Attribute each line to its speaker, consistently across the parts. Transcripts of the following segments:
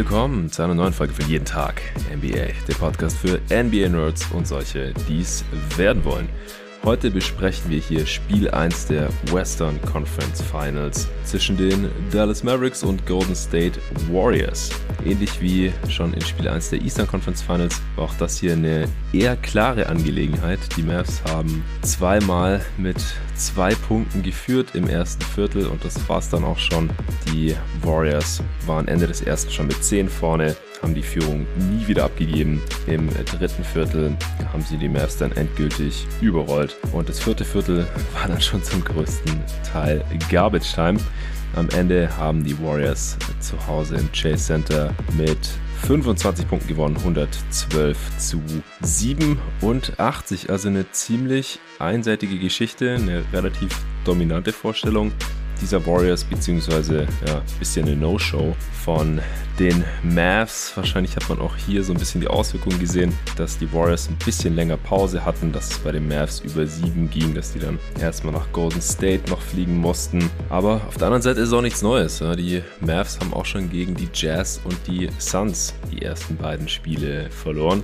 Speaker 1: willkommen zu einer neuen Folge von Jeden Tag NBA, der Podcast für NBA-Nerds und solche, die es werden wollen. Heute besprechen wir hier Spiel 1 der Western Conference Finals zwischen den Dallas Mavericks und Golden State Warriors. Ähnlich wie schon in Spiel 1 der Eastern Conference Finals war auch das hier eine eher klare Angelegenheit. Die Mavs haben zweimal mit zwei Punkten geführt im ersten Viertel und das war es dann auch schon. Die Warriors waren Ende des ersten schon mit 10 vorne haben die Führung nie wieder abgegeben. Im dritten Viertel haben sie die Mavs dann endgültig überrollt. Und das vierte Viertel war dann schon zum größten Teil Garbage Time. Am Ende haben die Warriors zu Hause im Chase Center mit 25 Punkten gewonnen, 112 zu 87. Also eine ziemlich einseitige Geschichte, eine relativ dominante Vorstellung dieser Warriors, beziehungsweise ja, ein bisschen eine No-Show von den Mavs. Wahrscheinlich hat man auch hier so ein bisschen die Auswirkungen gesehen, dass die Warriors ein bisschen länger Pause hatten, dass es bei den Mavs über sieben ging, dass die dann erstmal nach Golden State noch fliegen mussten. Aber auf der anderen Seite ist auch nichts Neues. Ja. Die Mavs haben auch schon gegen die Jazz und die Suns die ersten beiden Spiele verloren.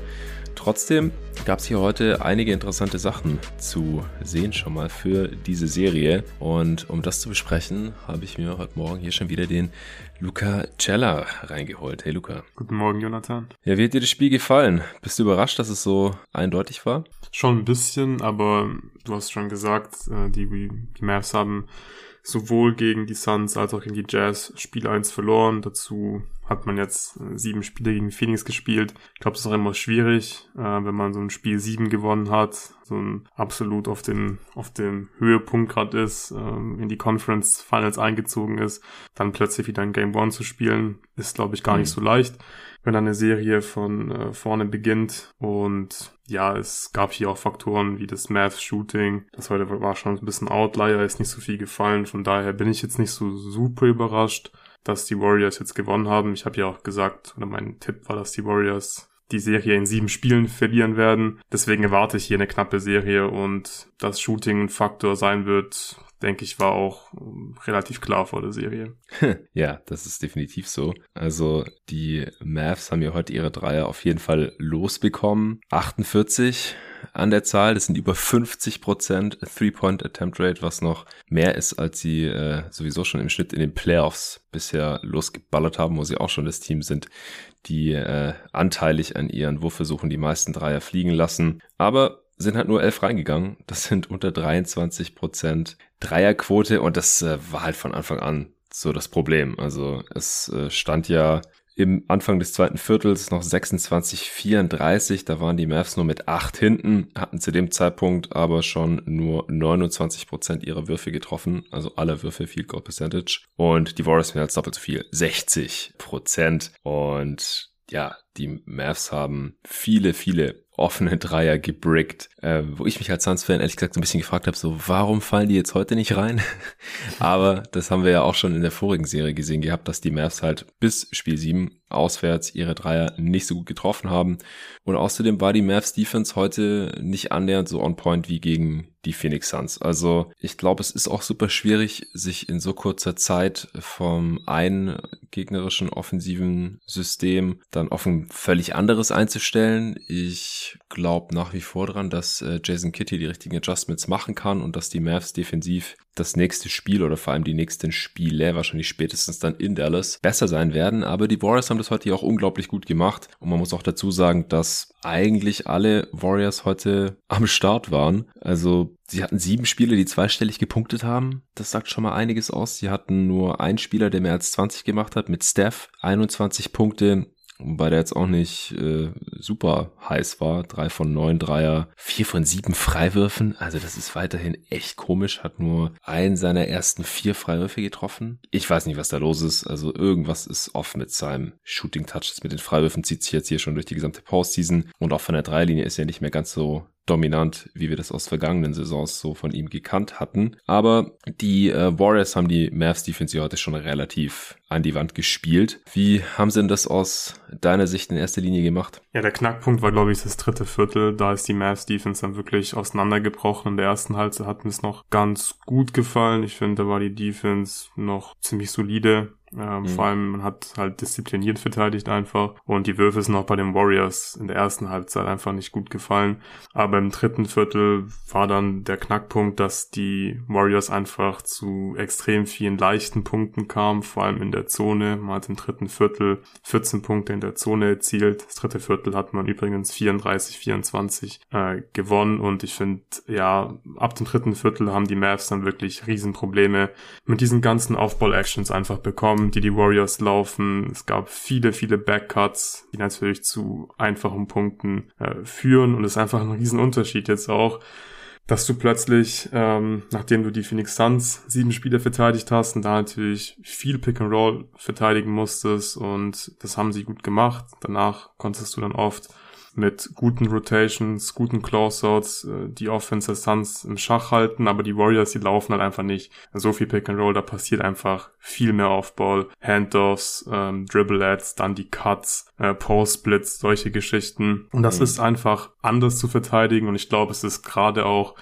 Speaker 1: Trotzdem gab es hier heute einige interessante Sachen zu sehen schon mal für diese Serie. Und um das zu besprechen, habe ich mir heute Morgen hier schon wieder den Luca Cella reingeholt. Hey Luca.
Speaker 2: Guten Morgen, Jonathan.
Speaker 1: Ja, wie hat dir das Spiel gefallen? Bist du überrascht, dass es so eindeutig war?
Speaker 2: Schon ein bisschen, aber du hast schon gesagt, äh, die, die Mavs haben sowohl gegen die Suns als auch gegen die Jazz Spiel 1 verloren. Dazu hat man jetzt äh, sieben Spiele gegen Phoenix gespielt. Ich glaube, es ist auch immer schwierig, äh, wenn man so ein Spiel sieben gewonnen hat, so ein absolut auf den auf dem Höhepunkt gerade ist, ähm, in die Conference Finals eingezogen ist, dann plötzlich wieder ein Game One zu spielen, ist glaube ich gar mhm. nicht so leicht wenn eine Serie von äh, vorne beginnt. Und ja, es gab hier auch Faktoren wie das Math-Shooting. Das heute war schon ein bisschen Outlier, ist nicht so viel gefallen. Von daher bin ich jetzt nicht so super überrascht, dass die Warriors jetzt gewonnen haben. Ich habe ja auch gesagt, oder mein Tipp war, dass die Warriors die Serie in sieben Spielen verlieren werden. Deswegen erwarte ich hier eine knappe Serie und das Shooting ein Faktor sein wird, denke ich, war auch ähm, relativ klar vor der Serie.
Speaker 1: ja, das ist definitiv so. Also die Mavs haben ja heute ihre Dreier auf jeden Fall losbekommen. 48 an der Zahl. Das sind über 50 Prozent Three-Point Attempt Rate, was noch mehr ist, als sie äh, sowieso schon im Schnitt in den Playoffs bisher losgeballert haben, wo sie auch schon das Team sind, die äh, anteilig an ihren Wurfversuchen die meisten Dreier fliegen lassen. Aber sind halt nur elf reingegangen. Das sind unter 23 Prozent Dreierquote und das äh, war halt von Anfang an so das Problem. Also es äh, stand ja im Anfang des zweiten Viertels noch 26, 34. Da waren die Mavs nur mit acht hinten, hatten zu dem Zeitpunkt aber schon nur 29 Prozent ihrer Würfe getroffen, also alle Würfe Field Goal Percentage. Und die Warriors mehr als doppelt so viel, 60 Prozent. Und ja, die Mavs haben viele, viele offene Dreier gebrickt, äh, wo ich mich als Suns-Fan ehrlich gesagt so ein bisschen gefragt habe, so warum fallen die jetzt heute nicht rein? Aber das haben wir ja auch schon in der vorigen Serie gesehen gehabt, dass die Mavs halt bis Spiel 7 auswärts ihre Dreier nicht so gut getroffen haben. Und außerdem war die Mavs Defense heute nicht annähernd so on point wie gegen die Phoenix Suns. Also ich glaube, es ist auch super schwierig, sich in so kurzer Zeit vom einen gegnerischen offensiven System dann auf ein völlig anderes einzustellen. Ich glaube nach wie vor dran, dass äh, Jason Kitty die richtigen Adjustments machen kann und dass die Mavs defensiv das nächste Spiel oder vor allem die nächsten Spiele, wahrscheinlich spätestens dann in Dallas, besser sein werden. Aber die Warriors haben das heute auch unglaublich gut gemacht. Und man muss auch dazu sagen, dass eigentlich alle Warriors heute am Start waren. Also sie hatten sieben Spiele, die zweistellig gepunktet haben. Das sagt schon mal einiges aus. Sie hatten nur einen Spieler, der mehr als 20 gemacht hat, mit Steph. 21 Punkte. Wobei der jetzt auch nicht äh, super heiß war. Drei von neun Dreier, vier von sieben Freiwürfen. Also das ist weiterhin echt komisch. Hat nur einen seiner ersten vier Freiwürfe getroffen. Ich weiß nicht, was da los ist. Also irgendwas ist off mit seinem Shooting Touches. Mit den Freiwürfen zieht sich jetzt hier schon durch die gesamte Postseason. Und auch von der Dreilinie ist er nicht mehr ganz so dominant, wie wir das aus vergangenen Saisons so von ihm gekannt hatten. Aber die äh, Warriors haben die Mavs Defense heute schon relativ an die Wand gespielt. Wie haben sie denn das aus deiner Sicht in erster Linie gemacht?
Speaker 2: Ja, der Knackpunkt war, glaube ich, das dritte Viertel. Da ist die Mavs Defense dann wirklich auseinandergebrochen. In der ersten Halbzeit hat mir es noch ganz gut gefallen. Ich finde, da war die Defense noch ziemlich solide. Ähm, mhm. Vor allem, man hat halt diszipliniert verteidigt einfach. Und die Würfe sind auch bei den Warriors in der ersten Halbzeit einfach nicht gut gefallen. Aber im dritten Viertel war dann der Knackpunkt, dass die Warriors einfach zu extrem vielen leichten Punkten kamen, vor allem in der Zone. Man hat im dritten Viertel 14 Punkte in der Zone erzielt. Das dritte Viertel hat man übrigens 34, 24 äh, gewonnen. Und ich finde, ja, ab dem dritten Viertel haben die Mavs dann wirklich Riesenprobleme mit diesen ganzen Aufball-Actions einfach bekommen, die die Warriors laufen. Es gab viele, viele Backcuts, die natürlich zu einfachen Punkten äh, führen. Und es ist einfach ein Riesenunterschied jetzt auch dass du plötzlich, ähm, nachdem du die Phoenix Suns sieben Spiele verteidigt hast und da natürlich viel Pick and Roll verteidigen musstest und das haben sie gut gemacht. Danach konntest du dann oft mit guten Rotations, guten Closeouts, äh, die Offense der Suns im Schach halten, aber die Warriors, die laufen halt einfach nicht so viel Pick and Roll, da passiert einfach viel mehr Offball, Handoffs, ähm, Dribble-Ads, dann die Cuts, äh, Post-Splits, solche Geschichten. Und das mhm. ist einfach anders zu verteidigen und ich glaube, es ist gerade auch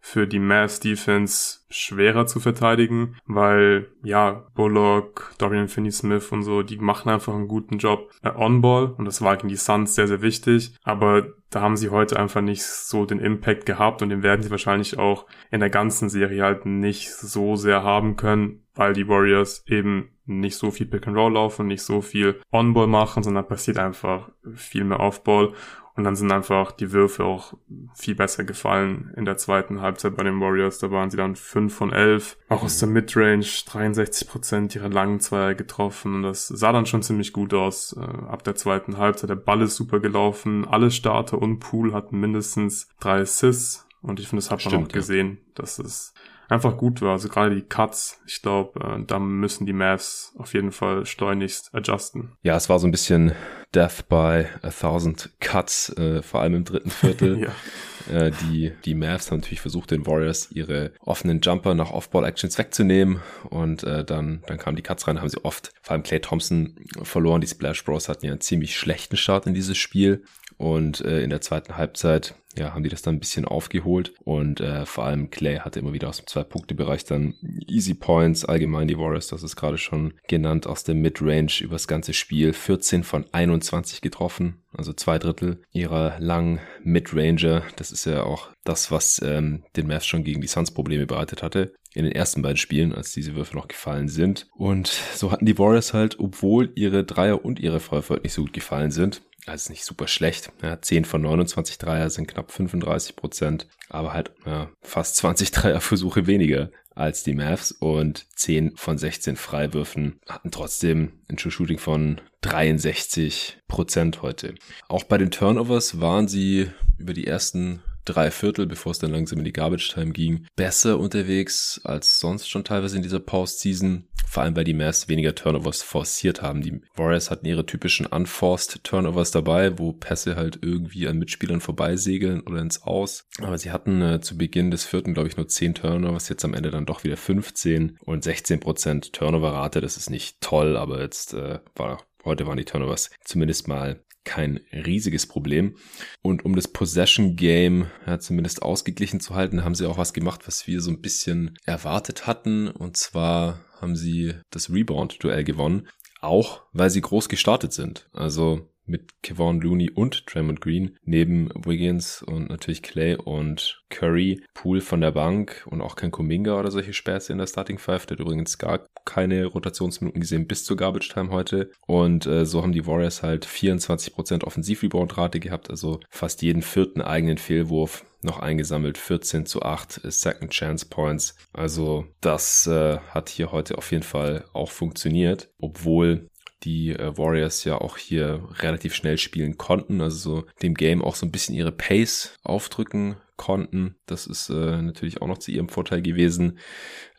Speaker 2: für die Mavs Defense schwerer zu verteidigen, weil ja, Bullock, Dorian Finney-Smith und so, die machen einfach einen guten Job äh, on-ball und das war gegen die Suns sehr, sehr wichtig, aber da haben sie heute einfach nicht so den Impact gehabt und den werden sie wahrscheinlich auch in der ganzen Serie halt nicht so sehr haben können, weil die Warriors eben nicht so viel Pick and Roll laufen, nicht so viel On-Ball machen, sondern passiert einfach viel mehr Off-Ball und dann sind einfach die Würfe auch viel besser gefallen in der zweiten Halbzeit bei den Warriors. Da waren sie dann 5 von 11. Auch aus der Midrange 63 Prozent ihrer langen Zweier getroffen. Und das sah dann schon ziemlich gut aus äh, ab der zweiten Halbzeit. Der Ball ist super gelaufen. Alle Starter und Pool hatten mindestens drei Assists. Und ich finde, das hat man Stimmt, auch gesehen, ja. dass es einfach gut war. Also gerade die Cuts, ich glaube, äh, da müssen die Mavs auf jeden Fall schleunigst adjusten.
Speaker 1: Ja, es war so ein bisschen Death by a Thousand Cuts, äh, vor allem im dritten Viertel. ja. Äh, die, die Mavs haben natürlich versucht, den Warriors ihre offenen Jumper nach Off-Ball-Actions wegzunehmen und äh, dann, dann kamen die Cuts rein, haben sie oft, vor allem Clay Thompson verloren. Die Splash Bros hatten ja einen ziemlich schlechten Start in dieses Spiel und äh, in der zweiten Halbzeit ja, haben die das dann ein bisschen aufgeholt und äh, vor allem Clay hatte immer wieder aus dem Zwei-Punkte-Bereich dann Easy Points, allgemein die Warriors, das ist gerade schon genannt, aus der Midrange übers ganze Spiel, 14 von 21 getroffen, also zwei Drittel ihrer langen Midranger, das ist ja auch das, was ähm, den Mavs schon gegen die Suns Probleme bereitet hatte in den ersten beiden Spielen, als diese Würfe noch gefallen sind. Und so hatten die Warriors halt, obwohl ihre Dreier und ihre Freiwürfe nicht so gut gefallen sind, also nicht super schlecht. Ja, 10 von 29 Dreier sind knapp 35 Prozent, aber halt ja, fast 20 Dreierversuche weniger als die Mavs und 10 von 16 Freiwürfen hatten trotzdem ein True Shooting von 63 Prozent heute. Auch bei den Turnovers waren sie über die ersten drei Viertel, bevor es dann langsam in die Garbage Time ging, besser unterwegs als sonst schon teilweise in dieser Postseason. Vor allem, weil die Mavs weniger Turnovers forciert haben. Die Warriors hatten ihre typischen unforced Turnovers dabei, wo Pässe halt irgendwie an Mitspielern vorbeisegeln oder ins Aus. Aber sie hatten äh, zu Beginn des vierten, glaube ich, nur 10 Turnovers, jetzt am Ende dann doch wieder 15 und 16% Turnover-Rate. Das ist nicht toll, aber jetzt äh, war Heute waren die Turnovers zumindest mal kein riesiges Problem. Und um das Possession Game ja, zumindest ausgeglichen zu halten, haben sie auch was gemacht, was wir so ein bisschen erwartet hatten. Und zwar haben sie das Rebound-Duell gewonnen. Auch weil sie groß gestartet sind. Also mit Kevon Looney und Draymond Green neben Wiggins und natürlich Clay und Curry, Pool von der Bank und auch kein Kuminga oder solche Späße in der Starting Five. Der hat übrigens gar keine Rotationsminuten gesehen bis zur Garbage Time heute. Und äh, so haben die Warriors halt 24% Offensiv-Rebound-Rate gehabt, also fast jeden vierten eigenen Fehlwurf noch eingesammelt, 14 zu 8 Second Chance Points. Also das äh, hat hier heute auf jeden Fall auch funktioniert, obwohl die äh, Warriors ja auch hier relativ schnell spielen konnten, also so dem Game auch so ein bisschen ihre Pace aufdrücken konnten. Das ist äh, natürlich auch noch zu ihrem Vorteil gewesen.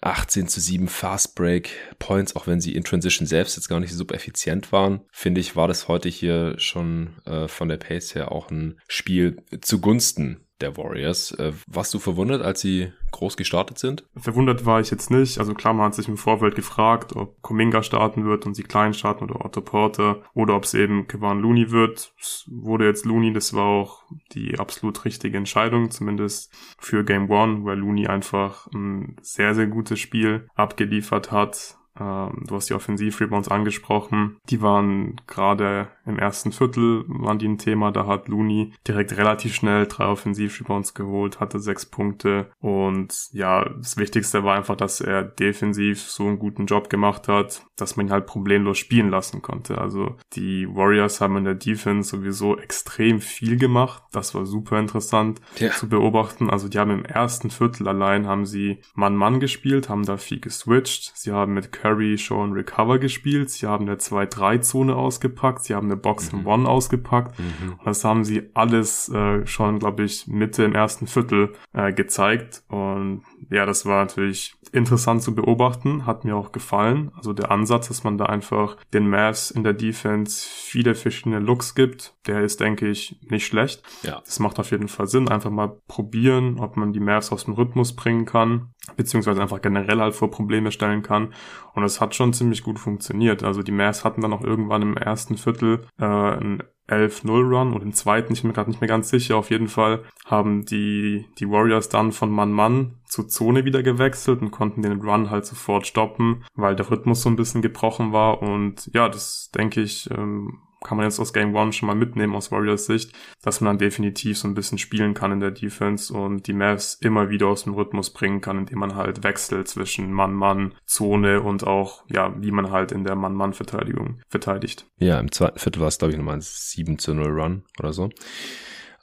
Speaker 1: 18 zu 7 Fast Break Points, auch wenn sie in Transition selbst jetzt gar nicht super effizient waren, finde ich, war das heute hier schon äh, von der Pace her auch ein Spiel zugunsten der Warriors. Äh, warst du verwundert, als sie groß gestartet sind?
Speaker 2: Verwundert war ich jetzt nicht. Also klar, man hat sich im Vorfeld gefragt, ob Kuminga starten wird und sie klein starten oder Otto Porter oder ob es eben Kevin Looney wird. Es wurde jetzt Looney, das war auch die absolut richtige Entscheidung, zumindest für Game One, weil Looney einfach ein sehr, sehr gutes Spiel abgeliefert hat Ähm, du hast die Offensiv-Rebounds angesprochen. Die waren gerade im ersten Viertel waren die ein Thema. Da hat Looney direkt relativ schnell drei Offensiv-Rebounds geholt, hatte sechs Punkte. Und ja, das Wichtigste war einfach, dass er defensiv so einen guten Job gemacht hat, dass man ihn halt problemlos spielen lassen konnte. Also die Warriors haben in der Defense sowieso extrem viel gemacht. Das war super interessant ja. zu beobachten. Also die haben im ersten Viertel allein haben sie Mann-Mann gespielt, haben da viel geswitcht. Sie haben mit Curry schon Recover gespielt. Sie haben eine 2-3-Zone ausgepackt. Sie haben eine Box mhm. One ausgepackt. Mhm. Das haben sie alles äh, schon, glaube ich, Mitte im ersten Viertel äh, gezeigt. Und ja, das war natürlich interessant zu beobachten, hat mir auch gefallen. Also der Ansatz, dass man da einfach den Mavs in der Defense viele verschiedene Looks gibt, der ist, denke ich, nicht schlecht. Ja. Das macht auf jeden Fall Sinn. Einfach mal probieren, ob man die Mavs aus dem Rhythmus bringen kann, beziehungsweise einfach generell halt vor Probleme stellen kann. Und es hat schon ziemlich gut funktioniert. Also die Mavs hatten dann auch irgendwann im ersten Viertel äh, ein 11-0-Run und im zweiten, ich bin mir gerade nicht mehr ganz sicher, auf jeden Fall haben die, die Warriors dann von Mann-Mann zur Zone wieder gewechselt und konnten den Run halt sofort stoppen, weil der Rhythmus so ein bisschen gebrochen war und ja, das denke ich, ähm, kann man jetzt aus Game One schon mal mitnehmen aus Warriors Sicht, dass man dann definitiv so ein bisschen spielen kann in der Defense und die Mavs immer wieder aus dem Rhythmus bringen kann, indem man halt wechselt zwischen Mann-Mann, Zone und auch, ja, wie man halt in der Mann-Mann-Verteidigung verteidigt.
Speaker 1: Ja, im zweiten Viertel war es, glaube ich, nochmal ein 7 zu 0 Run oder so.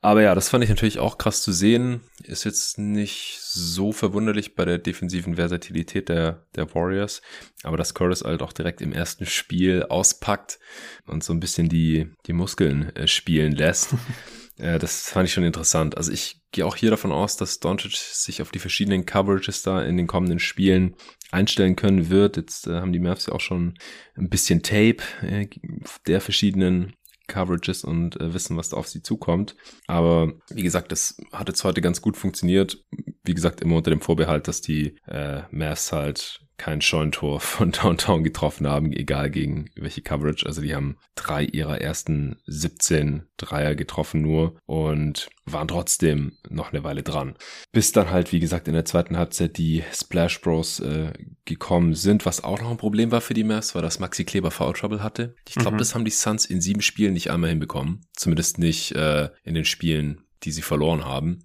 Speaker 1: Aber ja, das fand ich natürlich auch krass zu sehen. Ist jetzt nicht so verwunderlich bei der defensiven Versatilität der, der Warriors. Aber dass Curtis halt auch direkt im ersten Spiel auspackt und so ein bisschen die, die Muskeln äh, spielen lässt. äh, das fand ich schon interessant. Also ich gehe auch hier davon aus, dass Doncic sich auf die verschiedenen Coverages da in den kommenden Spielen einstellen können wird. Jetzt äh, haben die Mavs ja auch schon ein bisschen Tape äh, der verschiedenen Coverages und äh, wissen, was da auf sie zukommt. Aber wie gesagt, das hat jetzt heute ganz gut funktioniert. Wie gesagt, immer unter dem Vorbehalt, dass die äh, Mavs halt kein Scheuntor von Downtown getroffen haben, egal gegen welche Coverage. Also die haben drei ihrer ersten 17 Dreier getroffen nur und waren trotzdem noch eine Weile dran. Bis dann halt, wie gesagt, in der zweiten Halbzeit die Splash Bros äh, gekommen sind. Was auch noch ein Problem war für die Mavs, war, dass Maxi Kleber Foul Trouble hatte. Ich glaube, mhm. das haben die Suns in sieben Spielen nicht einmal hinbekommen. Zumindest nicht äh, in den Spielen, die sie verloren haben.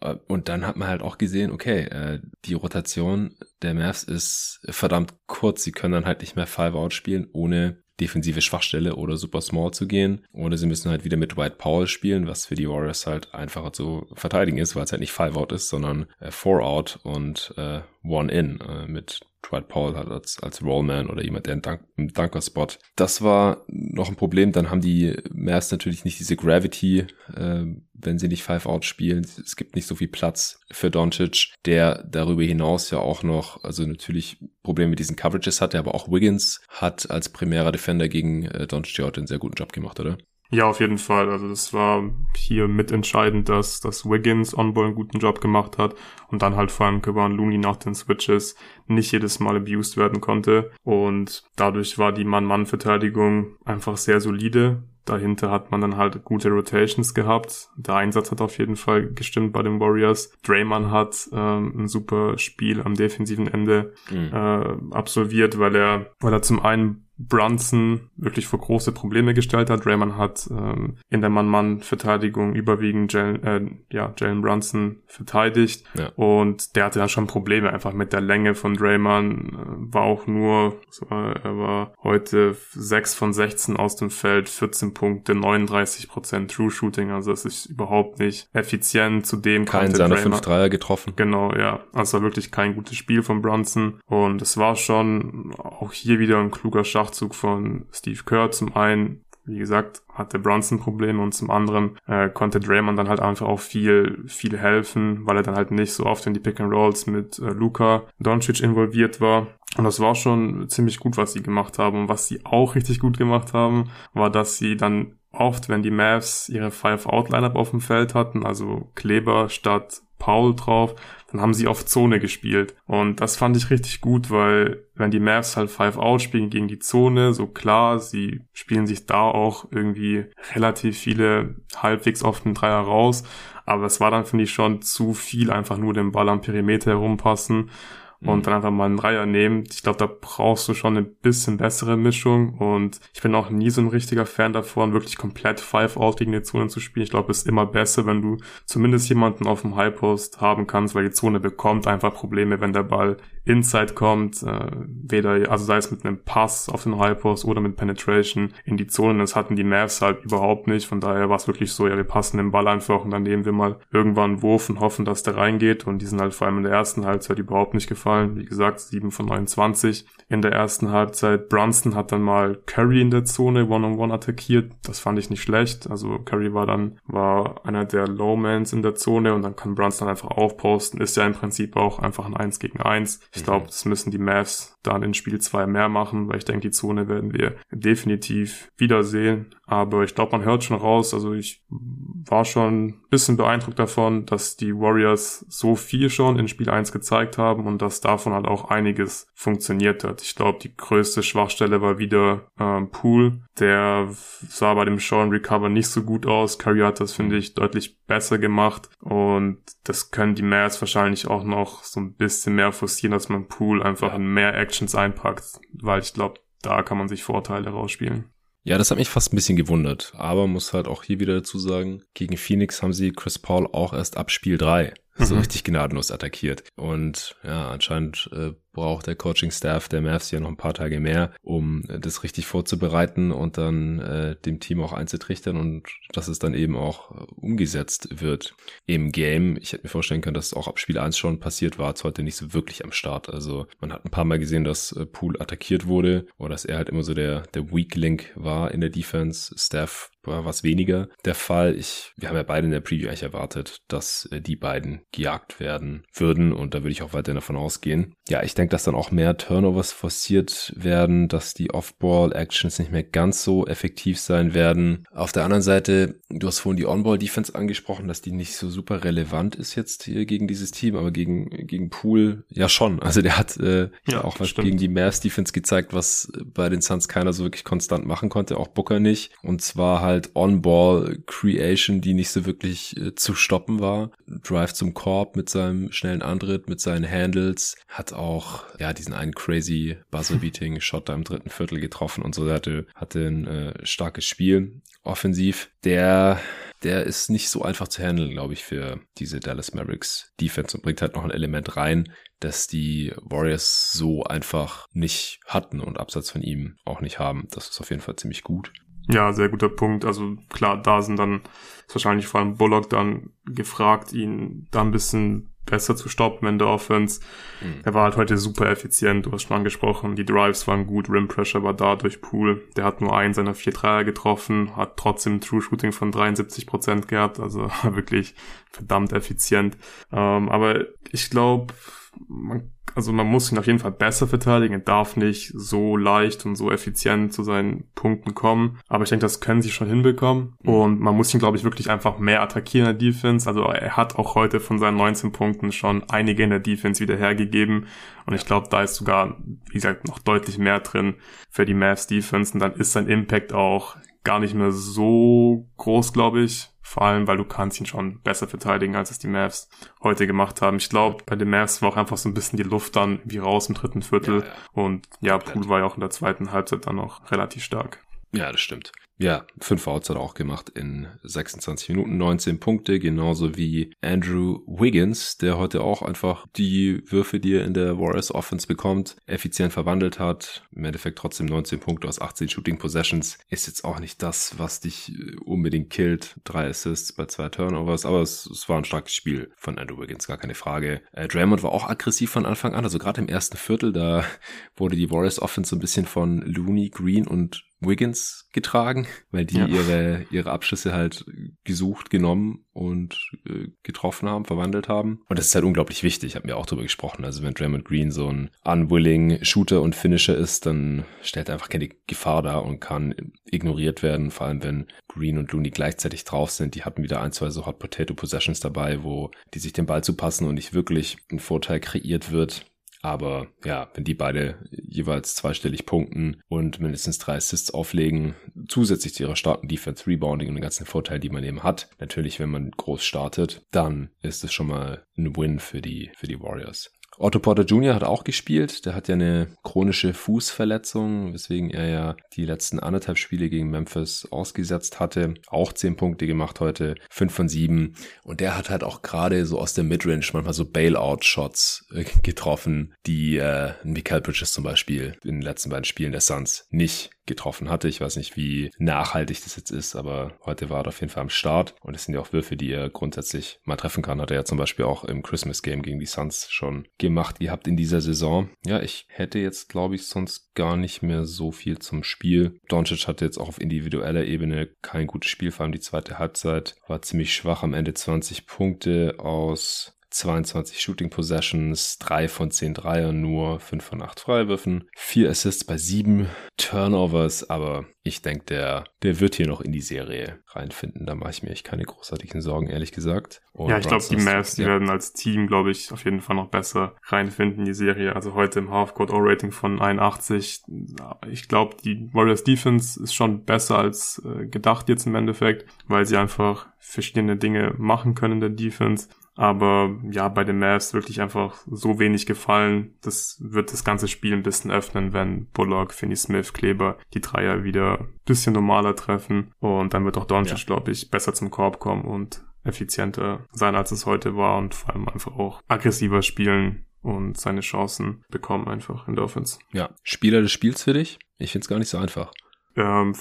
Speaker 1: Äh, und dann hat man halt auch gesehen, okay, äh, die Rotation der Mavs ist verdammt kurz. Sie können dann halt nicht mehr Five-Out spielen, ohne defensive Schwachstelle oder super small zu gehen. Oder sie müssen halt wieder mit White Powell spielen, was für die Warriors halt einfacher zu verteidigen ist, weil es halt nicht Five-Out ist, sondern äh, Four-Out und äh, One-In äh, mit Dwight Powell halt als, als Rollman oder jemand, der einen Dunk, einen Dunker-Spot. Das war noch ein Problem. Dann haben die Mavs natürlich nicht diese Gravity, äh, wenn sie nicht Five-Out spielen. Es gibt nicht so viel Platz für Doncic, der darüber hinaus ja auch noch, also natürlich Probleme mit diesen Coverages hatte, aber auch Wiggins hat als primärer Defender gegen äh, Doncic heute einen sehr guten Job gemacht, oder?
Speaker 2: Ja, auf jeden Fall. Also das war hier mitentscheidend, dass, dass Wiggins on-ball einen guten Job gemacht hat und dann halt vor allem Kevin Looney nach den Switches nicht jedes Mal abused werden konnte. Und dadurch war die Mann-Mann-Verteidigung einfach sehr solide. Dahinter hat man dann halt gute Rotations gehabt. Der Einsatz hat auf jeden Fall gestimmt bei den Warriors. Draymond hat ähm, ein super Spiel am defensiven Ende mhm. äh, absolviert, weil er, weil er zum einen Brunson wirklich vor große Probleme gestellt hat. Draymond hat ähm, in der Mann-Mann-Verteidigung überwiegend Jalen, äh, ja, Jalen Brunson verteidigt ja. und der hatte dann schon Probleme einfach mit der Länge von Draymond. Äh, war auch nur, er war heute 6 von 16 aus dem Feld, 14 Punkte, 39% True Shooting, also es ist überhaupt nicht effizient. Zudem
Speaker 1: kein seiner 5 Dreier getroffen.
Speaker 2: Genau, ja. Also wirklich kein gutes Spiel von Brunson und es war schon auch hier wieder ein kluger Schach Schachzug von Steve Kerr. Zum einen, wie gesagt, hatte Brunson Probleme und zum anderen äh, konnte Draymond dann halt einfach auch viel, viel helfen, weil er dann halt nicht so oft in die Pick and Rolls mit äh, Luca Doncic involviert war. Und das war schon ziemlich gut, was sie gemacht haben. Und was sie auch richtig gut gemacht haben, war, dass sie dann oft, wenn die Mavs ihre Five-Out-Lineup auf dem Feld hatten, also Kleber statt Paul drauf, dann haben sie auf Zone gespielt. Und das fand ich richtig gut, weil wenn die Mavs halt Five Out spielen gegen die Zone, so klar, sie spielen sich da auch irgendwie relativ viele halbwegs oft einen Dreier raus. Aber es war dann, finde ich, schon zu viel einfach nur den Ball am Perimeter herumpassen. Und mhm. dann einfach mal einen Dreier nehmen. Ich glaube, da brauchst du schon eine bisschen bessere Mischung und ich bin auch nie so ein richtiger Fan davon, wirklich komplett Five-Out gegen die Zone zu spielen. Ich glaube, es ist immer besser, wenn du zumindest jemanden auf dem High-Post haben kannst, weil die Zone bekommt einfach Probleme, wenn der Ball Inside kommt, äh, weder, also sei es mit einem Pass auf den High-Post oder mit Penetration in die Zone. Das hatten die Mavs halt überhaupt nicht. Von daher war es wirklich so, ja, wir passen den Ball einfach und dann nehmen wir mal irgendwann einen Wurf und hoffen, dass der reingeht. Und die sind halt vor allem in der ersten Halbzeit überhaupt nicht gefallen. Wie gesagt, 7 von 29 in der ersten Halbzeit. Brunson hat dann mal Curry in der Zone one-on-one -on -one attackiert. Das fand ich nicht schlecht. Also Curry war dann, war einer der Lowmans in der Zone und dann kann Brunson einfach aufposten. Ist ja im Prinzip auch einfach ein 1 gegen 1. Ich mhm. glaube, das müssen die Mavs dann in Spiel 2 mehr machen, weil ich denke, die Zone werden wir definitiv wiedersehen. Aber ich glaube, man hört schon raus. Also ich war schon ein bisschen beeindruckt davon, dass die Warriors so viel schon in Spiel 1 gezeigt haben und dass davon halt auch einiges funktioniert hat. Ich glaube, die größte Schwachstelle war wieder ähm, Pool. Der sah bei dem Show and Recover nicht so gut aus. Curry hat das, finde ich, deutlich besser gemacht. Und das können die Mavs wahrscheinlich auch noch so ein bisschen mehr forcieren, dass man Pool einfach in mehr Actions einpackt. Weil ich glaube, da kann man sich Vorteile rausspielen.
Speaker 1: Ja, das hat mich fast ein bisschen gewundert. Aber muss halt auch hier wieder dazu sagen, gegen Phoenix haben sie Chris Paul auch erst ab Spiel 3 so mhm. richtig gnadenlos attackiert. Und ja, anscheinend äh, braucht der Coaching-Staff der Mavs ja noch ein paar Tage mehr, um äh, das richtig vorzubereiten und dann äh, dem Team auch einzutrichtern und dass es dann eben auch äh, umgesetzt wird im Game. Ich hätte mir vorstellen können, dass es auch ab Spiel 1 schon passiert war, es heute nicht so wirklich am Start. Also man hat ein paar Mal gesehen, dass äh, Pool attackiert wurde oder dass er halt immer so der, der Weak Link war in der Defense. Staff war was weniger der Fall. Ich, wir haben ja beide in der Preview eigentlich erwartet, dass äh, die beiden gejagt werden würden und da würde ich auch weiterhin davon ausgehen. Ja, ich denke, dass dann auch mehr Turnovers forciert werden, dass die Off-Ball-Actions nicht mehr ganz so effektiv sein werden. Auf der anderen Seite, du hast vorhin die On-Ball-Defense angesprochen, dass die nicht so super relevant ist jetzt hier gegen dieses Team, aber gegen, gegen Pool ja schon. Also der hat äh, ja, auch was stimmt. gegen die Mavs-Defense gezeigt, was bei den Suns keiner so wirklich konstant machen konnte, auch Booker nicht. Und zwar halt On-Ball-Creation, die nicht so wirklich äh, zu stoppen war. Drive zum Korb mit seinem schnellen Antritt, mit seinen Handles, hat auch ja diesen einen crazy Buzzer-Beating Shot da im dritten Viertel getroffen und so. Er hatte, hatte ein äh, starkes Spiel offensiv. Der der ist nicht so einfach zu handeln, glaube ich, für diese Dallas Mavericks Defense und bringt halt noch ein Element rein, das die Warriors so einfach nicht hatten und abseits von ihm auch nicht haben. Das ist auf jeden Fall ziemlich gut.
Speaker 2: Ja, sehr guter Punkt. Also klar, da sind dann ist wahrscheinlich vor allem Bullock dann gefragt, ihn da ein bisschen besser zu stoppen in der Offense. Mhm. Er war halt heute super effizient, du hast schon angesprochen. Die Drives waren gut, Rim Pressure war da durch Pool. Der hat nur einen seiner vier Dreier getroffen, hat trotzdem True Shooting von 73 Prozent gehabt, also wirklich verdammt effizient. Ähm, aber ich glaube, man also man muss ihn auf jeden Fall besser verteidigen. Er darf nicht so leicht und so effizient zu seinen Punkten kommen. Aber ich denke, das können sie schon hinbekommen. Mhm. Und man muss ihn, glaube ich, wirklich einfach mehr attackieren in der Defense. Also er hat auch heute von seinen 19 Punkten schon einige in der Defense wieder hergegeben. Und ich glaube, da ist sogar, wie gesagt, noch deutlich mehr drin für die Mavs Defense. Und dann ist sein Impact auch gar nicht mehr so groß, glaube ich. Vor allem, weil du kannst ihn schon besser verteidigen, als es die Mavs heute gemacht haben. Ich glaube, bei den Mavs war auch einfach so ein bisschen die Luft dann wie raus im dritten Viertel. Ja, ja. Und ja, Pool war ja auch in der zweiten Halbzeit dann noch relativ stark.
Speaker 1: Ja, das stimmt. Ja, fünf Outs hat er auch gemacht in 26 Minuten, 19 Punkte, genauso wie Andrew Wiggins, der heute auch einfach die Würfe, die er in der Warriors Offense bekommt, effizient verwandelt hat. Im Endeffekt trotzdem 19 Punkte aus 18 Shooting Possessions. Ist jetzt auch nicht das, was dich unbedingt killt. Drei Assists bei zwei Turnovers, aber es, es war ein starkes Spiel von Andrew Wiggins, gar keine Frage. Äh, Draymond war auch aggressiv von Anfang an, also gerade im ersten Viertel, da wurde die Warriors Offense so ein bisschen von Looney, Green und Wiggins getragen, weil die ja. ihre, ihre Abschlüsse halt gesucht, genommen und äh, getroffen haben, verwandelt haben. Und das ist halt unglaublich wichtig, haben wir auch drüber gesprochen. Also wenn Draymond Green so ein unwilling Shooter und Finisher ist, dann stellt er einfach keine Gefahr dar und kann ignoriert werden, vor allem wenn Green und Looney gleichzeitig drauf sind. Die hatten wieder ein, zwei so Hot Potato Possessions dabei, wo die sich den Ball zu passen und nicht wirklich ein Vorteil kreiert wird aber ja, wenn die beide jeweils zweistellig punkten und mindestens drei Assists auflegen, zusätzlich zu ihrer starken Defense, Rebounding und den ganzen Vorteil, die man eben hat, natürlich, wenn man groß startet, dann ist es schon mal ein Win für die, für die Warriors. Otto Porter Jr. hat auch gespielt. Der hat ja eine chronische Fußverletzung, weswegen er ja die letzten anderthalb Spiele gegen Memphis ausgesetzt hatte. Auch zehn Punkte gemacht heute, fünf von sieben. Und der hat halt auch gerade so aus der Midrange manchmal so Bailout-Shots äh, getroffen, die äh, Mikael Bridges zum Beispiel in den letzten beiden Spielen der Suns nicht getroffen hatte. Ich weiß nicht, wie nachhaltig das jetzt ist, aber heute war er auf jeden Fall am Start. Und es sind ja auch Würfe, die er grundsätzlich mal treffen kann. Hat er ja zum Beispiel auch im Christmas Game gegen die Suns schon gemacht gehabt in dieser Saison. Ja, ich hätte jetzt, glaube ich, sonst gar nicht mehr so viel zum Spiel. Doncic hatte jetzt auch auf individueller Ebene kein gutes Spiel, vor allem die zweite Halbzeit war ziemlich schwach am Ende 20 Punkte aus 22 Shooting Possessions, 3 von 10 Dreiern nur, 5 von 8 Freiwürfen, 4 Assists bei 7 Turnovers, aber ich denke, der, der wird hier noch in die Serie reinfinden. Da mache ich mir echt keine großartigen Sorgen, ehrlich gesagt.
Speaker 2: Und ja, ich glaube, die Mavs, die ja. werden als Team, glaube ich, auf jeden Fall noch besser reinfinden in die Serie. Also heute im Halfcourt O-Rating von 81. Ich glaube, die Warriors Defense ist schon besser als äh, gedacht jetzt im Endeffekt, weil sie einfach verschiedene Dinge machen können in der Defense. Aber ja, bei den Mavs wirklich einfach so wenig gefallen. Das wird das ganze Spiel ein bisschen öffnen, wenn Bullock, Finney Smith, Kleber die Dreier wieder ein bisschen normaler treffen. Und dann wird auch Doncic, ja. glaube ich, besser zum Korb kommen und effizienter sein, als es heute war und vor allem einfach auch aggressiver spielen und seine Chancen bekommen einfach in der Offense.
Speaker 1: Ja, Spieler des Spiels für dich? Ich finde es gar nicht so einfach.
Speaker 2: Ähm,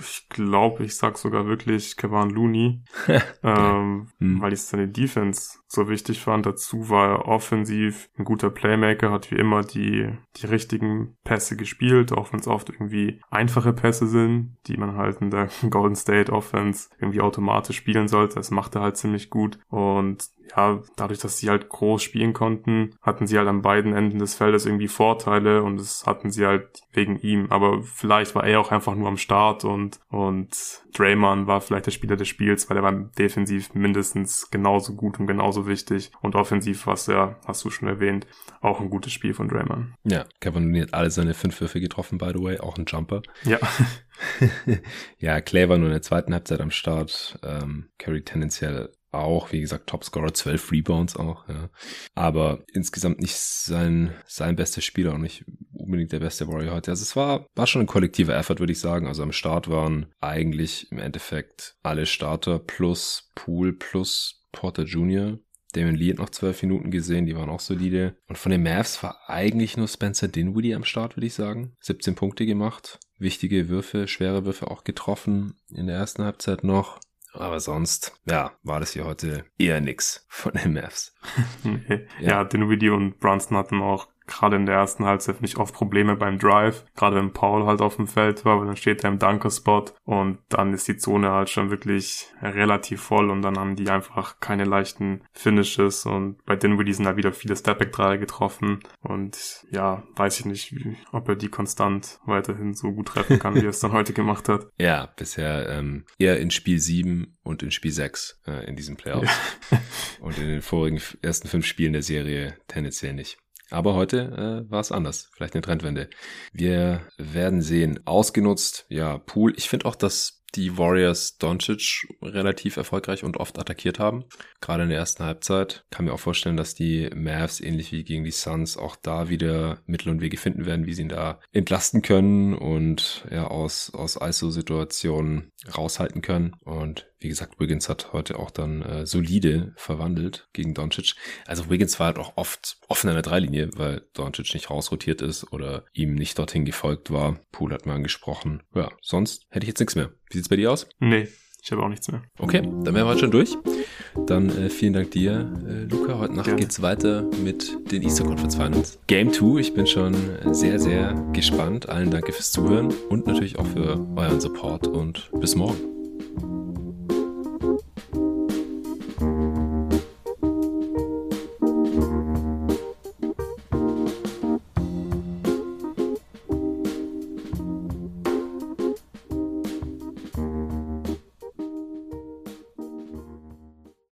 Speaker 2: ich glaube, ich sag sogar wirklich Kevin Looney, ähm, hm. weil ich seine Defense so wichtig fand. Dazu war er offensiv ein guter Playmaker, hat wie immer die, die richtigen Pässe gespielt, auch wenn es oft irgendwie einfache Pässe sind, die man halt in der Golden State Offense irgendwie automatisch spielen sollte. Das macht er halt ziemlich gut und ja, dadurch, dass sie halt groß spielen konnten, hatten sie halt an beiden Enden des Feldes irgendwie Vorteile und das hatten sie halt wegen ihm. Aber vielleicht war er auch einfach nur am Start und, und Draymond war vielleicht der Spieler des Spiels, weil er war defensiv mindestens genauso gut und genauso wichtig und offensiv was ja, hast du schon erwähnt, auch ein gutes Spiel von Draymond.
Speaker 1: Ja, Kevin Looney hat alle seine fünf Würfe getroffen, by the way, auch ein Jumper.
Speaker 2: Ja.
Speaker 1: ja, Clay war nur in der zweiten Halbzeit am Start. Ähm, Curry tendenziell auch, wie gesagt, Topscorer, 12 Rebounds auch, ja. Aber insgesamt nicht sein, sein bester Spieler und nicht unbedingt der beste Warrior heute. Also es war, war schon ein kollektiver Effort, würde ich sagen. Also am Start waren eigentlich im Endeffekt alle Starter plus Pool plus Porter Jr. Damon Lee hat noch zwölf Minuten gesehen, die waren auch solide. Und von den Mavs war eigentlich nur Spencer Dinwiddie am Start, würde ich sagen. 17 Punkte gemacht, wichtige Würfe, schwere Würfe auch getroffen in der ersten Halbzeit noch. Aber sonst, ja, war das hier heute eher nix von den Mavs.
Speaker 2: ja, ja Dinwiddie und Brunson hatten auch gerade in der ersten Halbzeit nicht oft Probleme beim Drive, gerade wenn Paul halt auf dem Feld war, weil dann steht er im Dunker-Spot und dann ist die Zone halt schon wirklich relativ voll und dann haben die einfach keine leichten Finishes und bei Dinwiddie sind halt wieder viele Stepback-Dreier getroffen und ja, weiß ich nicht, wie, ob er die konstant weiterhin so gut treffen kann, wie er es dann heute gemacht hat.
Speaker 1: Ja, bisher ähm, eher in Spiel 7 und in Spiel 6 äh, in diesem Playoffs ja. und in den vorigen ersten fünf Spielen der Serie tendenziell nicht. Aber heute äh, war es anders. Vielleicht eine Trendwende. Wir werden sehen. Ausgenutzt, ja, Pool. Ich finde auch, dass die Warriors Doncic relativ erfolgreich und oft attackiert haben. Gerade in der ersten Halbzeit. Kann mir auch vorstellen, dass die Mavs ähnlich wie gegen die Suns auch da wieder Mittel und Wege finden werden, wie sie ihn da entlasten können und ja aus, aus ISO-Situationen raushalten können. Und wie gesagt, Wiggins hat heute auch dann äh, solide verwandelt gegen Doncic. Also Wiggins war halt auch oft offen an der Dreilinie, weil Doncic nicht rausrotiert ist oder ihm nicht dorthin gefolgt war. Pool hat mal angesprochen. Ja, sonst hätte ich jetzt nichts mehr. Wie sieht's bei dir aus?
Speaker 2: Nee, ich habe auch nichts mehr.
Speaker 1: Okay, dann wären wir heute schon durch. Dann äh, vielen Dank dir, äh, Luca. Heute Nacht Gerne. geht's weiter mit den Easter Conference Finals. Game 2. Ich bin schon sehr, sehr gespannt. Allen danke fürs Zuhören und natürlich auch für euren Support und bis morgen.